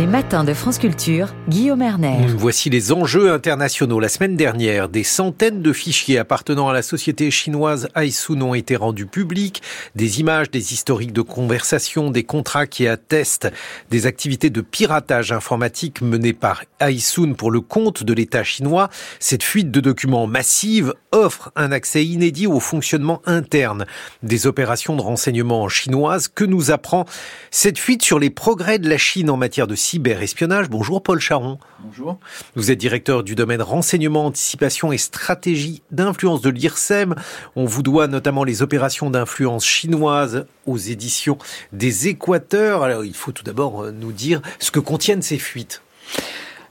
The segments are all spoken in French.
Les matins de France Culture, Guillaume Erner. Voici les enjeux internationaux. La semaine dernière, des centaines de fichiers appartenant à la société chinoise Aisun ont été rendus publics. Des images, des historiques de conversation, des contrats qui attestent des activités de piratage informatique menées par Aisun pour le compte de l'État chinois. Cette fuite de documents massive offre un accès inédit au fonctionnement interne des opérations de renseignement chinoises. Que nous apprend cette fuite sur les progrès de la Chine en matière de cyberespionnage. Bonjour Paul Charon. Bonjour. Vous êtes directeur du domaine renseignement, anticipation et stratégie d'influence de l'IRSEM. On vous doit notamment les opérations d'influence chinoise aux éditions des Équateurs. Alors il faut tout d'abord euh, nous dire ce que contiennent ces fuites.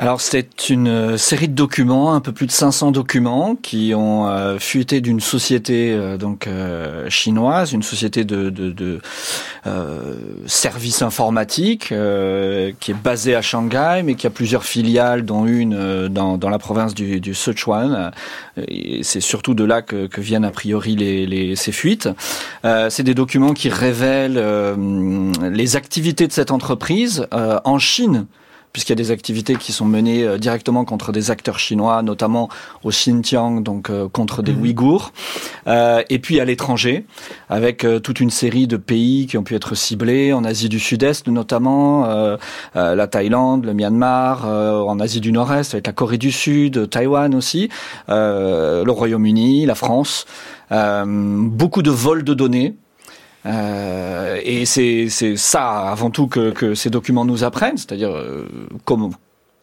Alors c'est une euh, série de documents, un peu plus de 500 documents qui ont euh, fuité d'une société euh, donc chinoise, une société de, services informatiques qui est basée à Shanghai, mais qui a plusieurs filiales, dont une dans, la province du, Sichuan. C'est surtout de là que, viennent a priori les, les ces fuites. c'est des documents qui révèlent les activités de cette entreprise en Chine puisqu'il y a des activités qui sont menées euh, directement contre des acteurs chinois, notamment au Xinjiang, donc euh, contre des mhm. Ouïghours, euh, et puis à l'étranger, avec toute une série de pays qui ont pu être ciblés, en Asie du Sud-Est notamment, la Thaïlande, le Myanmar, en Asie du Nord-Est, avec la Corée du Sud, Taïwan aussi, le Royaume-Uni, la France. beaucoup de vols de données, euh, et c'est ça avant tout que, que, ces documents nous apprennent, c'est-à-dire euh, comment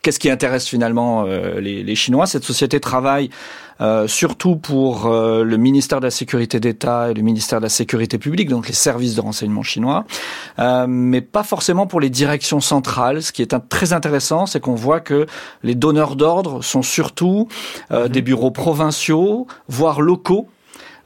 qu'est-ce qui intéresse finalement euh, les, les, Chinois? Cette société travaille euh, surtout pour euh, le ministère de la Sécurité d'État et le ministère de la Sécurité publique, donc les services de renseignement chinois, mais pas forcément pour les directions centrales. Ce qui est un, très intéressant, c'est qu'on voit que les donneurs d'ordre sont surtout mhm. des bureaux provinciaux, voire locaux,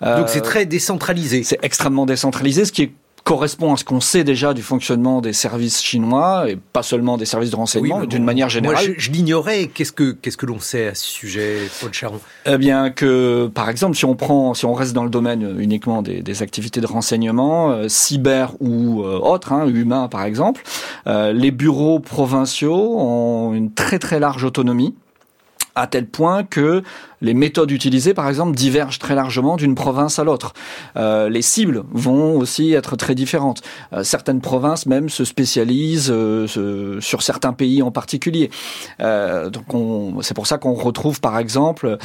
donc c'est très décentralisé. C'est extrêmement décentralisé, ce qui correspond à ce qu'on sait déjà du fonctionnement des services chinois et pas seulement des services de renseignement, mais d'une manière générale. Moi, je, l'ignorais. Qu'est-ce que qu'est-ce que l'on sait à ce sujet, Paul Charon? Eh bien, que par exemple, si on prend, si on reste dans le domaine uniquement des, des activités de renseignement, euh, cyber ou euh, autres, hein, humains par exemple, euh, les bureaux provinciaux ont une très très large autonomie à tel point que les méthodes utilisées, par exemple, divergent très largement d'une province à l'autre. Euh, les cibles vont aussi être très différentes. Euh, certaines provinces même se spécialisent euh, sur certains pays en particulier. donc c'est pour ça qu'on retrouve, par exemple,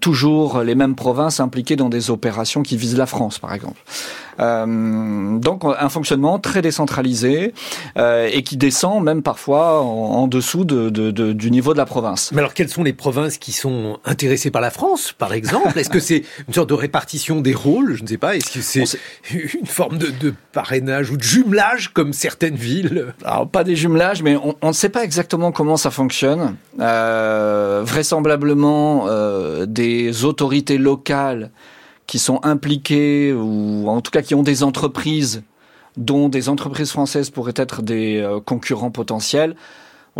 toujours les mêmes provinces impliquées dans des opérations qui visent la France, par exemple. donc un fonctionnement très décentralisé et qui descend même parfois en, dessous de, de, du niveau de la province. Mais alors quelles sont les provinces qui sont intéressées par la France, par exemple Est-ce que c'est une sorte de répartition des rôles? Je ne sais pas. Est-ce que c'est une forme de, parrainage ou de jumelage comme certaines villes? Alors pas des jumelages, mais on, ne sait pas exactement comment ça fonctionne. Euh, vraisemblablement, euh, des autorités locales qui sont impliquées ou en tout cas qui ont des entreprises dont des entreprises françaises pourraient être des euh, concurrents potentiels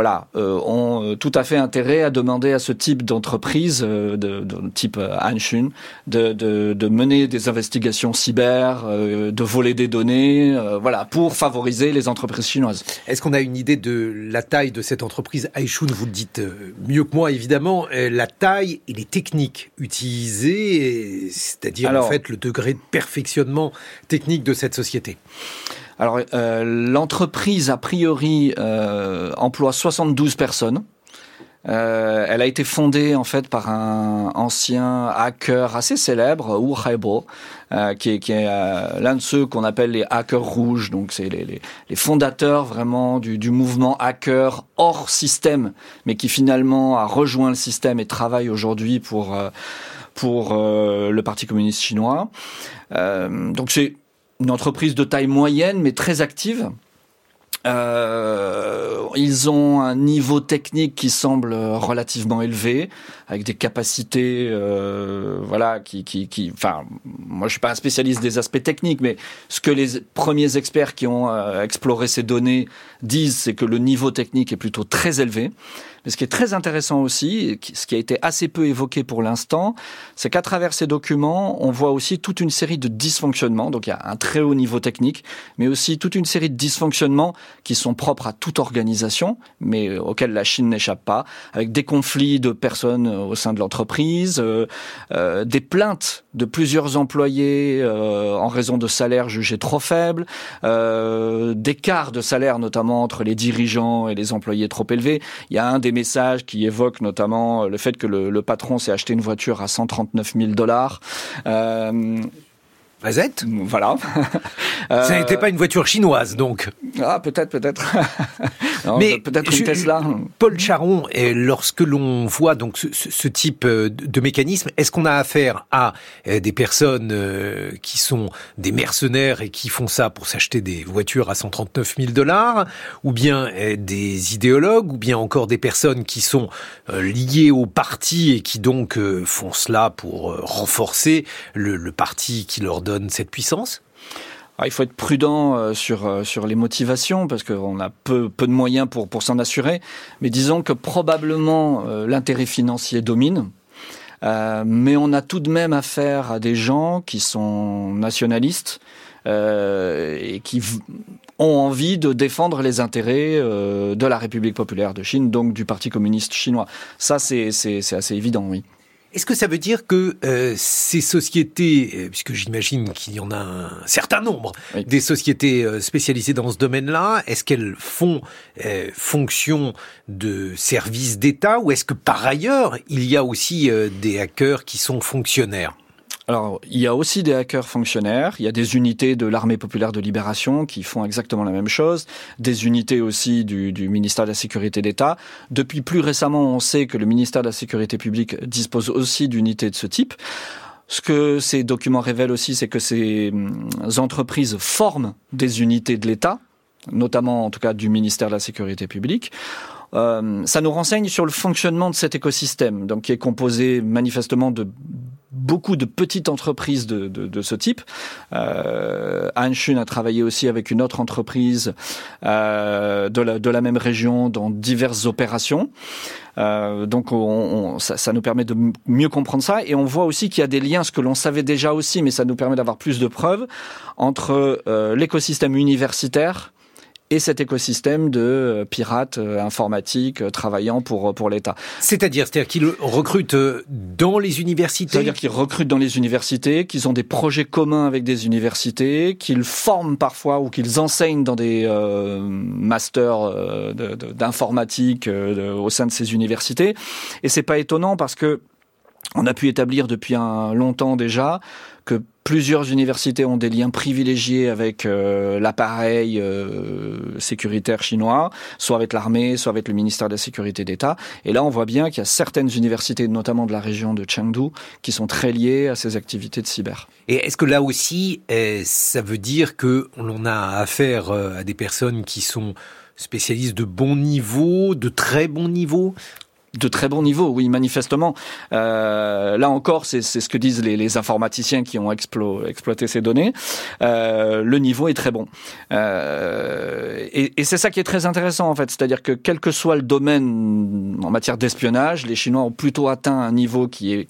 voilà, euh, ont euh, tout à fait intérêt à demander à ce type d'entreprise, euh, de, de, type Anshun, de, de, de, mener des investigations cyber, de voler des données, voilà, pour favoriser les entreprises chinoises. Est-ce qu'on a une idée de la taille de cette entreprise Aishun Vous le dites mieux que moi, évidemment. La taille et les techniques utilisées, c'est-à-dire en fait le degré de perfectionnement technique de cette société. Alors, euh, l'entreprise, a priori, euh, emploie 72 personnes. Euh, elle a été fondée en fait par un ancien hacker assez célèbre, Wu Haibo, euh, qui est, qui est euh, l'un de ceux qu'on appelle les hackers rouges. Donc c'est les, les, les, fondateurs vraiment du, du, mouvement hacker hors système, mais qui finalement a rejoint le système et travaille aujourd'hui pour pour le Parti communiste chinois. donc c'est une entreprise de taille moyenne mais très active. Euh, ils ont un niveau technique qui semble relativement élevé, avec des capacités, euh, voilà, qui, qui, qui, enfin, moi je suis pas un spécialiste des aspects techniques, mais ce que les premiers experts qui ont euh, exploré ces données disent, c'est que le niveau technique est plutôt très élevé. Mais ce qui est très intéressant aussi, ce qui a été assez peu évoqué pour l'instant, c'est qu'à travers ces documents, on voit aussi toute une série de dysfonctionnements. Donc il y a un très haut niveau technique, mais aussi toute une série de dysfonctionnements qui sont propres à toute organisation, mais euh, auxquels la Chine n'échappe pas, avec des conflits de personnes euh, au sein de l'entreprise, euh, des plaintes de plusieurs employés en raison de salaires jugés trop faibles, d'écarts de salaire notamment entre les dirigeants et les employés trop élevés. Il y a un des messages qui évoque notamment le fait que le, le patron s'est acheté une voiture à 139 000 dollars. Euh, Voilà. Ça n'était pas une voiture chinoise, donc. Ah, peut-être, peut-être. Mais peut-être une Tesla. Paul Charon, lorsque l'on voit donc ce, ce, type euh, de mécanisme, est-ce qu'on a affaire à euh, des personnes euh, qui sont des mercenaires et qui font ça pour s'acheter des voitures à 139 000 dollars, ou bien des idéologues, ou bien encore des personnes qui sont liées au parti et qui donc font cela pour renforcer le, le parti qui leur donne cette puissance? Il faut être prudent euh, sur, euh, sur les motivations parce qu'on a peu, peu de moyens pour, pour s'en assurer. Mais disons que probablement euh, l'intérêt financier domine. Mais on a tout de même affaire à des gens qui sont nationalistes et qui ont envie de défendre les intérêts de la République populaire de Chine, donc du Parti communiste chinois. Ça, c'est assez évident, oui. Est-ce que ça veut dire que euh, ces sociétés, euh, puisque j'imagine qu'il y en a un certain nombre, oui. des sociétés euh, spécialisées dans ce domaine-là, est-ce qu'elles font euh, fonction de services d'État ou est-ce que par ailleurs, il y a aussi euh, des hackers qui sont fonctionnaires? Alors, il y a aussi des hackers fonctionnaires, il y a des unités de l'armée populaire de libération qui font exactement la même chose, des unités aussi du, ministère de la Sécurité d'État. Depuis plus récemment, on sait que le ministère de la Sécurité publique dispose aussi d'unités de ce type. Ce que ces documents révèlent aussi, c'est que ces hum, entreprises forment des unités de l'État, notamment en tout cas du ministère de la Sécurité publique. Euh, ça nous renseigne sur le fonctionnement de cet écosystème, donc qui est composé manifestement de beaucoup de petites entreprises de, ce type. Euh, Anshun a travaillé aussi avec une autre entreprise euh, de, la, même région dans diverses opérations. Euh, donc on, on, ça, ça, nous permet de mieux comprendre ça et on voit aussi qu'il y a des liens, ce que l'on savait déjà aussi, mais ça nous permet d'avoir plus de preuves entre euh, l'écosystème universitaire et cet écosystème de euh, pirates euh, informatiques euh, travaillant pour pour l'État. C'est-à-dire, c'est-à-dire qu'ils recrutent dans les universités? C'est-à-dire qu'ils recrutent dans les universités, qu'ils ont des projets communs avec des universités, qu'ils forment parfois ou qu'ils enseignent dans des euh, masters d'informatique au sein de ces universités. Et c'est pas étonnant parce que on a pu établir depuis un longtemps déjà que plusieurs universités ont des liens privilégiés avec euh, l'appareil euh, sécuritaire chinois, soit avec l'armée, soit avec le ministère de la Sécurité d'État. Et là, on voit bien qu'il y a certaines universités, notamment de la région de Chengdu, qui sont très liées à ces activités de cyber. Et est-ce que là aussi, eh, ça veut dire que l'on a affaire euh, à des personnes qui sont spécialistes de bon niveau, de très bon niveau? De très bon niveau, oui, manifestement. Euh, là encore, c'est ce que disent les, informaticiens qui ont explo, exploité ces données. Euh, le niveau est très bon. Euh, et, et c'est ça qui est très intéressant, en fait. C'est-à-dire que quel que soit le domaine en matière d'espionnage, les Chinois ont plutôt atteint un niveau qui est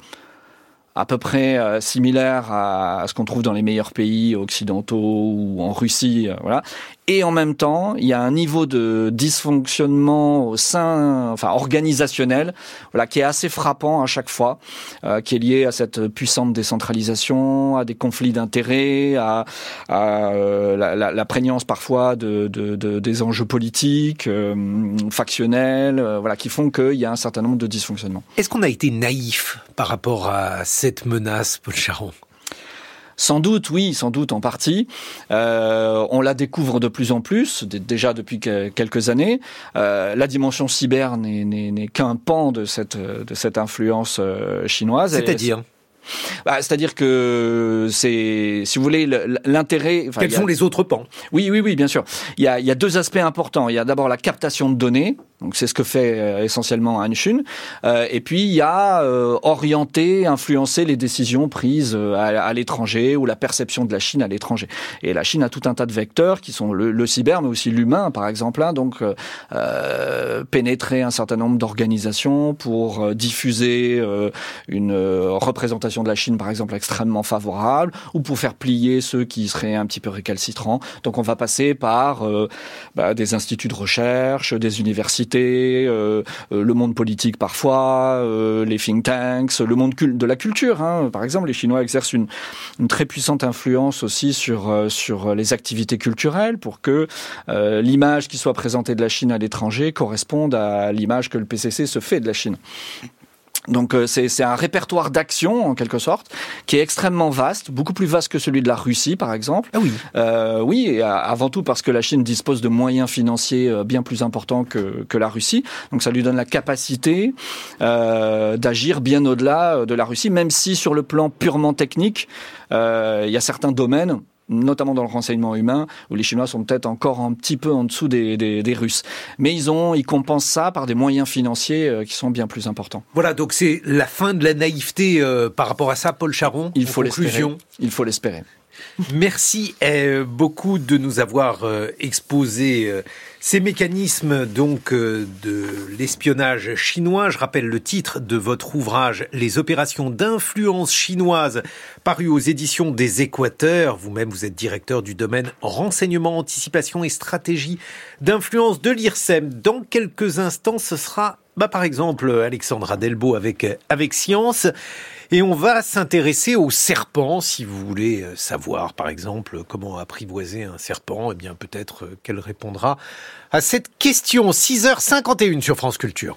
à peu près euh, similaire à, ce qu'on trouve dans les meilleurs pays occidentaux ou en Russie, euh, voilà. Et en même temps, il y a un niveau de dysfonctionnement au sein, enfin organisationnel, voilà, qui est assez frappant à chaque fois, euh, qui est lié à cette puissante décentralisation, à des conflits d'intérêts, à, la, prégnance parfois de, de, de, des enjeux politiques, factionnels, voilà, qui font qu'il y a un certain nombre de dysfonctionnements. Est-ce qu'on a été naïf par rapport à cette menace, Paul Charon sans doute, oui, sans doute en partie. Euh, on la découvre de plus en plus, déjà depuis quelques années. Euh, la dimension cyber n'est qu'un pan de cette, de cette influence euh, chinoise. C'est-à-dire bah, C'est-à-dire que c'est, si vous voulez, l'intérêt. Quels sont les autres pans? Oui, oui, oui, bien sûr. Il y a, il y a deux aspects importants. Il y a d'abord la captation de données. Donc c'est ce que fait euh, essentiellement Anshun. Euh, et puis il y a euh, orienter, influencer les décisions prises euh, à, à l'étranger ou la perception de la Chine à l'étranger. Et la Chine a tout un tas de vecteurs qui sont le, le cyber, mais aussi l'humain, par exemple. Hein, donc euh, pénétrer un certain nombre d'organisations pour diffuser une représentation de la Chine, par exemple, extrêmement favorable, ou pour faire plier ceux qui seraient un petit peu récalcitrants. Donc on va passer par bah, des instituts de recherche, des universités euh, euh, le monde politique parfois, euh, les think tanks, le monde de la culture. Hein. Par exemple, les Chinois exercent une, une très puissante influence aussi sur sur les activités culturelles pour que l'image qui soit présentée de la Chine à l'étranger corresponde à l'image que le PCC se fait de la Chine. Donc euh, c'est un répertoire d'actions en quelque sorte qui est extrêmement vaste, beaucoup plus vaste que celui de la Russie par exemple. Ah oui. Euh, oui, et avant tout parce que la Chine dispose de moyens financiers euh, bien plus importants que, que la Russie. Donc ça lui donne la capacité euh, d'agir bien au-delà de la Russie, même si sur le plan purement technique, euh, il y a certains domaines notamment dans le renseignement humain, où les Chinois sont peut-être encore un petit peu en dessous des, des, des, Russes. Mais ils ont, ils compensent ça par des moyens financiers euh, qui sont bien plus importants. Voilà, donc c'est la fin de la naïveté euh, par rapport à ça, Paul Charon. Il faut l'espérer. Il faut l'espérer. Merci euh, beaucoup de nous avoir euh, exposé euh, ces mécanismes donc de l'espionnage chinois. Je rappelle le titre de votre ouvrage Les opérations d'influence chinoise paru aux éditions des Équateurs. Vous-même vous êtes directeur du domaine renseignement, anticipation et stratégie d'influence de l'IRSEM. Dans quelques instants, ce sera bah, par exemple Alexandra Delbo avec avec Science. Et on va s'intéresser aux serpents, si vous voulez euh, savoir, par exemple, comment apprivoiser un serpent, eh bien peut-être euh, qu'elle répondra à cette question. 6h51 sur France Culture.